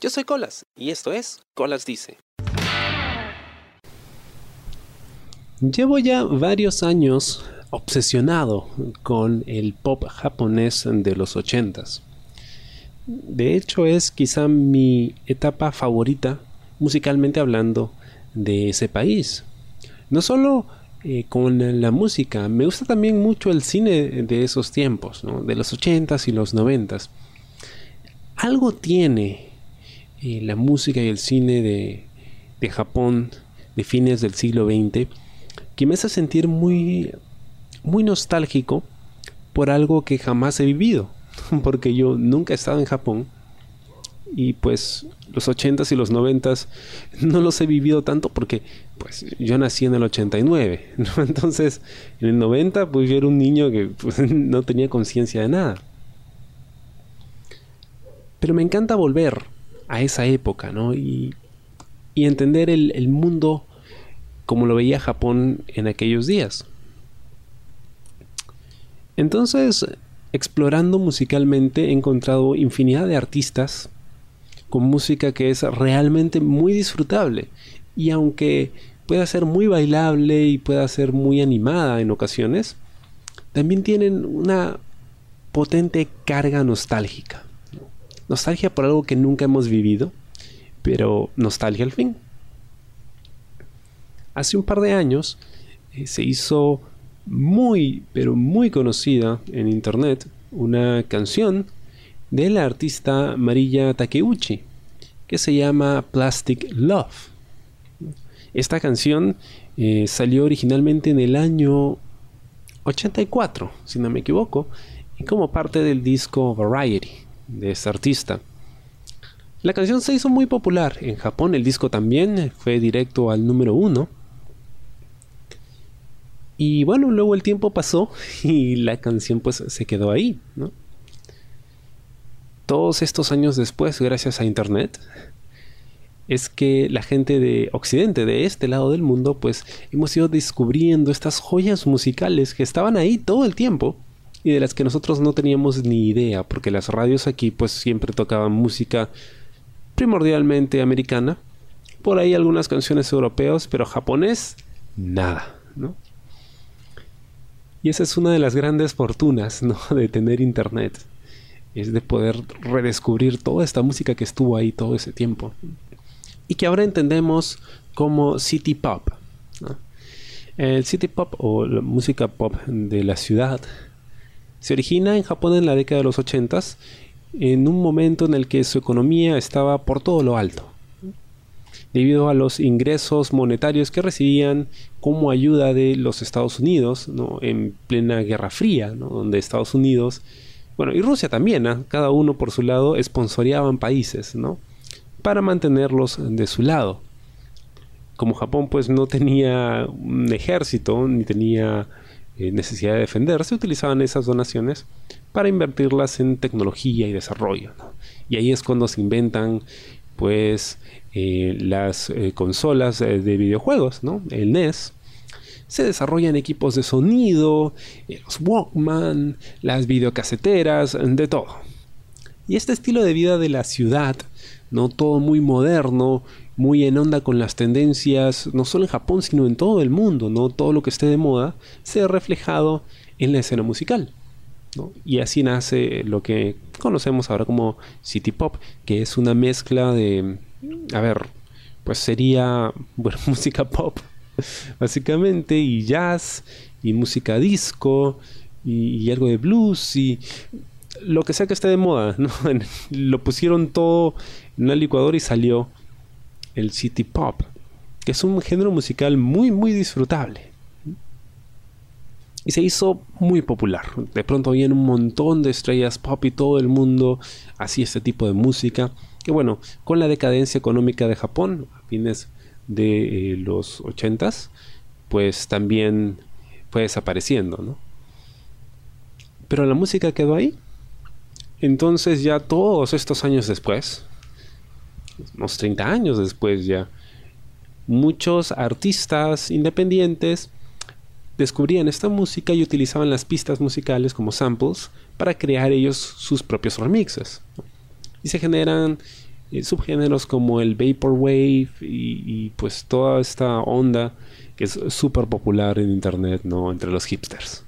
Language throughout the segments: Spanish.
Yo soy Colas y esto es Colas Dice. Llevo ya varios años obsesionado con el pop japonés de los ochentas. De hecho es quizá mi etapa favorita musicalmente hablando de ese país. No solo eh, con la música, me gusta también mucho el cine de esos tiempos, de los ochentas y los noventas. Algo tiene eh, la música y el cine de, de Japón de fines del siglo XX que me hace sentir muy, muy nostálgico por algo que jamás he vivido, porque yo nunca he estado en Japón y pues los 80s y los 90s no los he vivido tanto porque pues yo nací en el 89, Entonces, en el 90 pues yo era un niño que pues, no tenía conciencia de nada. Pero me encanta volver a esa época, ¿no? Y, entender el mundo como lo veía Japón en aquellos días. Entonces, explorando musicalmente he encontrado infinidad de artistas con música que es realmente muy disfrutable y aunque pueda ser muy bailable y pueda ser muy animada en ocasiones, también tienen una potente carga nostálgica. Nostalgia por algo que nunca hemos vivido, pero nostalgia al fin. Hace un par de años eh, se hizo muy, pero muy conocida en internet una canción de la artista Marilla Takeuchi, que se llama Plastic Love. Esta canción eh, salió originalmente en el año 84, si no me equivoco, y como parte del disco Variety de esta artista. La canción se hizo muy popular en Japón, el disco también fue directo al número uno. Y bueno, luego el tiempo pasó y la canción pues se quedó ahí, todos estos años después, gracias a Internet, es que la gente de Occidente, de este lado del mundo, pues hemos ido descubriendo estas joyas musicales que estaban ahí todo el tiempo y de las que nosotros no teníamos ni idea, porque las radios aquí pues siempre tocaban música primordialmente americana, por ahí algunas canciones europeas, pero japonés, nada, ¿no? Y esa es una de las grandes fortunas, ¿no? De tener internet es de poder redescubrir toda esta música que estuvo ahí todo ese tiempo y que ahora entendemos como city pop. El city pop o la música pop de la ciudad se origina en Japón en la década de los 80 en un momento en el que su economía estaba por todo lo alto debido a los ingresos monetarios que recibían como ayuda de los Estados Unidos ¿no? en plena Guerra Fría, donde Estados Unidos bueno, y Rusia también, ¿ah? cada uno por su lado esponsoreaban países, ¿no? Para mantenerlos de su lado. Como Japón pues no tenía un ejército ni tenía eh, necesidad de defenderse, utilizaban esas donaciones para invertirlas en tecnología y desarrollo. Y ahí es cuando se inventan pues eh, las eh, consolas de videojuegos, ¿no? El NES, se desarrollan equipos de sonido, los Walkman, las videocaseteras, de todo. Y este estilo de vida de la ciudad, no todo muy moderno, muy en onda con las tendencias, no solo en Japón, sino en todo el mundo, no todo lo que esté de moda, se ha reflejado en la escena musical. Y así nace lo que conocemos ahora como City Pop, que es una mezcla de, a ver, pues sería, bueno, música pop básicamente, y jazz, y música disco, y, algo de blues, y lo que sea que esté de moda, lo pusieron todo en una licuadora y salió el city pop, que es un género musical muy, muy disfrutable. Y se hizo muy popular. De pronto había un montón de estrellas pop y todo el mundo hacía este tipo de música. Que bueno, con la decadencia económica de Japón, a fines de eh, los 80s, pues también fue desapareciendo, ¿no? Pero la música quedó ahí. Entonces ya todos estos años después, unos 30 años después ya, muchos artistas independientes descubrían esta música y utilizaban las pistas musicales como samples para crear ellos sus propios remixes. Y se generan eh, subgéneros como el Vaporwave y, pues toda esta onda que es súper popular en internet, ¿no? Entre los hipsters.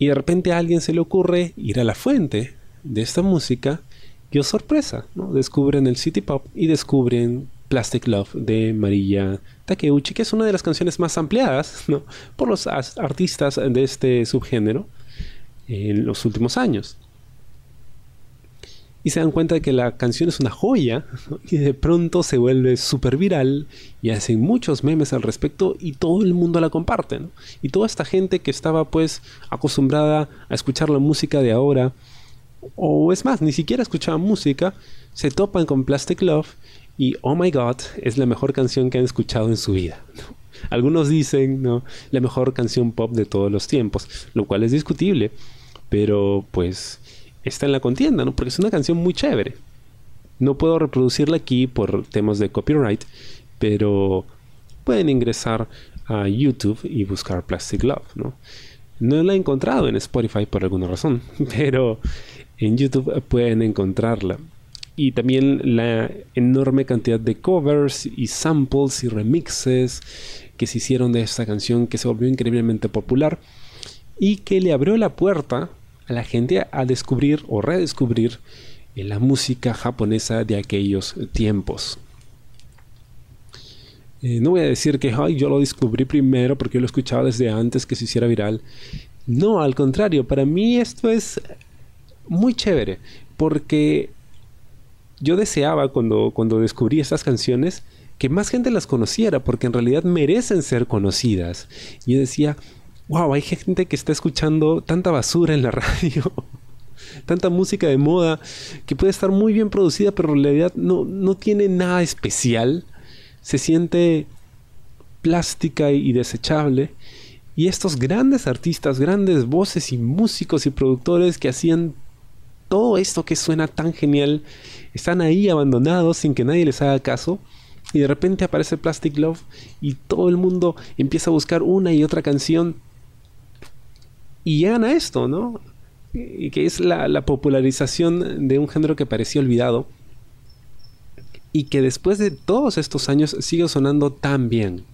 Y de repente a alguien se le ocurre ir a la fuente de esta música y oh sorpresa. Descubren el City Pop y descubren Plastic Love de María Takeuchi, que es una de las canciones más ampliadas por los artistas de este subgénero en los últimos años. Y se dan cuenta de que la canción es una joya y de pronto se vuelve súper viral y hacen muchos memes al respecto y todo el mundo la comparte. Y toda esta gente que estaba pues acostumbrada a escuchar la música de ahora, o es más, ni siquiera escuchaba música, se topan con Plastic Love y Oh My God es la mejor canción que han escuchado en su vida. Algunos dicen, ¿no? La mejor canción pop de todos los tiempos, lo cual es discutible, pero pues está en la contienda, ¿no? Porque es una canción muy chévere. No puedo reproducirla aquí por temas de copyright, pero pueden ingresar a YouTube y buscar Plastic Love, ¿no? No la he encontrado en Spotify por alguna razón, pero en YouTube pueden encontrarla y también la enorme cantidad de covers y samples y remixes que se hicieron de esta canción que se volvió increíblemente popular y que le abrió la puerta a la gente a descubrir o redescubrir eh, la música japonesa de aquellos tiempos. Eh, no voy a decir que yo lo descubrí primero porque yo lo escuchaba desde antes que se hiciera viral. No, al contrario, para mí esto es muy chévere porque yo deseaba cuando, cuando descubrí estas canciones que más gente las conociera, porque en realidad merecen ser conocidas. Y yo decía, wow, hay gente que está escuchando tanta basura en la radio, tanta música de moda, que puede estar muy bien producida, pero en realidad no, no tiene nada especial. Se siente plástica y desechable. Y estos grandes artistas, grandes voces y músicos y productores que hacían todo esto que suena tan genial están ahí abandonados sin que nadie les haga caso. Y de repente aparece Plastic Love y todo el mundo empieza a buscar una y otra canción. Y llegan a esto, ¿no? Y que es la, la popularización de un género que parecía olvidado. Y que después de todos estos años sigue sonando tan bien.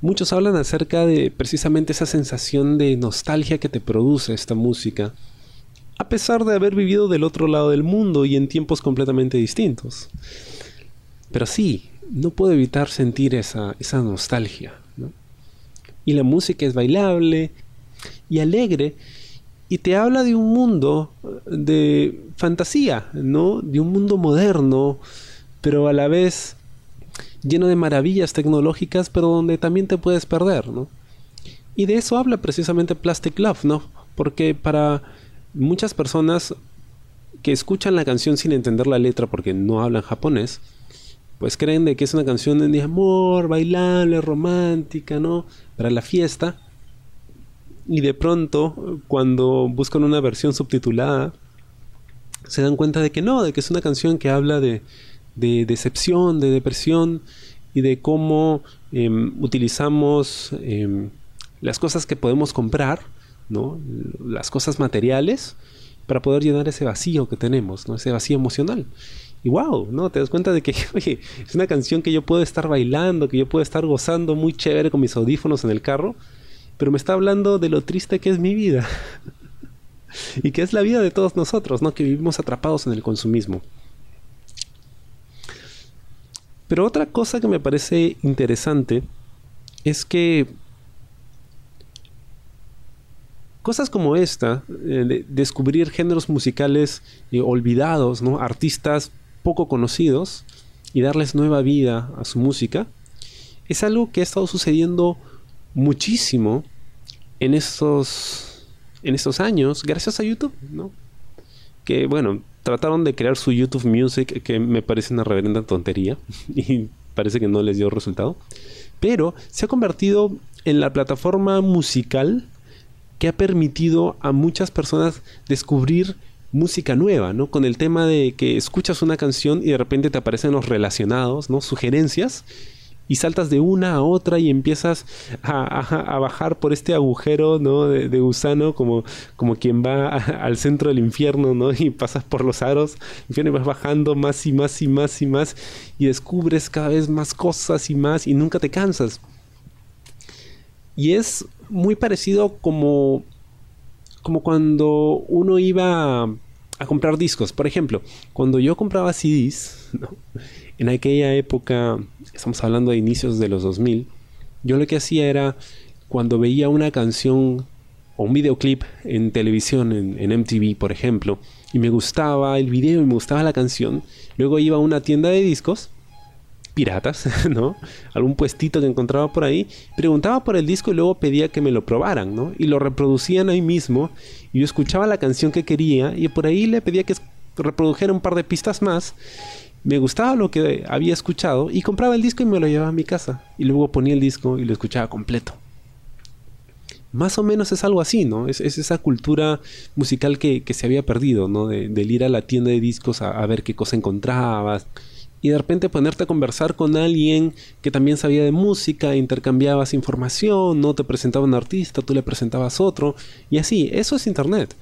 Muchos hablan acerca de precisamente esa sensación de nostalgia que te produce esta música a pesar de haber vivido del otro lado del mundo y en tiempos completamente distintos. Pero sí, no puedo evitar sentir esa, esa nostalgia. Y la música es bailable y alegre y te habla de un mundo de fantasía, ¿no? De un mundo moderno, pero a la vez lleno de maravillas tecnológicas, pero donde también te puedes perder, ¿no? Y de eso habla precisamente Plastic Love, ¿no? Porque para muchas personas que escuchan la canción sin entender la letra porque no hablan japonés, pues creen de que es una canción de amor, bailable, romántica, ¿no? Para la fiesta. Y de pronto, cuando buscan una versión subtitulada, se dan cuenta de que no, de que es una canción que habla de, decepción, de depresión y de cómo em, utilizamos em, las cosas que podemos comprar ¿no? Las cosas materiales para poder llenar ese vacío que tenemos, ¿no? Ese vacío emocional. Y wow, ¿no? Te das cuenta de que, es una canción que yo puedo estar bailando, que yo puedo estar gozando muy chévere con mis audífonos en el carro, pero me está hablando de lo triste que es mi vida. y que es la vida de todos nosotros, ¿no? Que vivimos atrapados en el consumismo. Pero otra cosa que me parece interesante es que cosas como esta, eh, descubrir géneros musicales eh, olvidados, artistas poco conocidos y darles nueva vida a su música, es algo que ha estado sucediendo muchísimo en estos, en estos años gracias a YouTube, ¿no? Que bueno, trataron de crear su YouTube Music, que me parece una reverenda tontería y parece que no les dio resultado, pero se ha convertido en la plataforma musical que ha permitido a muchas personas descubrir música nueva, ¿no? Con el tema de que escuchas una canción y de repente te aparecen los relacionados, ¿no? Sugerencias y saltas de una a otra y empiezas a, bajar por este agujero ¿no? de, gusano como, como quien va al centro del infierno ¿no? y pasas por los aros y vas bajando más y más y más y más y descubres cada vez más cosas y más y nunca te cansas. Y es muy parecido como, como cuando uno iba a, comprar discos. Por ejemplo, cuando yo compraba CDs, en aquella época, estamos hablando de inicios de los 2000, yo lo que hacía era, cuando veía una canción o un videoclip en televisión, en, MTV, por ejemplo, y me gustaba el video y me gustaba la canción, luego iba a una tienda de discos piratas, ¿no? Algún puestito que encontraba por ahí, preguntaba por el disco y luego pedía que me lo probaran, ¿no? Y lo reproducían ahí mismo y yo escuchaba la canción que quería y por ahí le pedía que reprodujera un par de pistas más. Me gustaba lo que había escuchado y compraba el disco y me lo llevaba a mi casa y luego ponía el disco y lo escuchaba completo. Más o menos es algo así, ¿no? Es, esa cultura musical que, se había perdido, ¿no? De, ir a la tienda de discos a, ver qué cosa encontrabas, y de repente ponerte a conversar con alguien que también sabía de música, intercambiabas información, no te presentaba un artista, tú le presentabas otro, y así, eso es internet.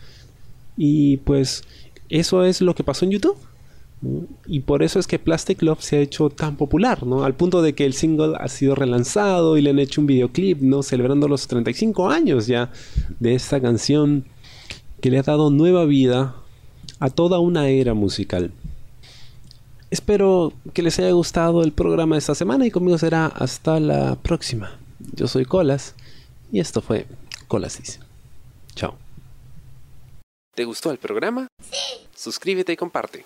Y pues eso es lo que pasó en YouTube. Y por eso es que Plastic Love se ha hecho tan popular, ¿no? Al punto de que el single ha sido relanzado y le han hecho un videoclip, ¿no? Celebrando los 35 años ya de esta canción que le ha dado nueva vida a toda una era musical. Espero que les haya gustado el programa de esta semana y conmigo será hasta la próxima. Yo soy Colas y esto fue Colasis. Chao. ¿Te gustó el programa? Sí. Suscríbete y comparte.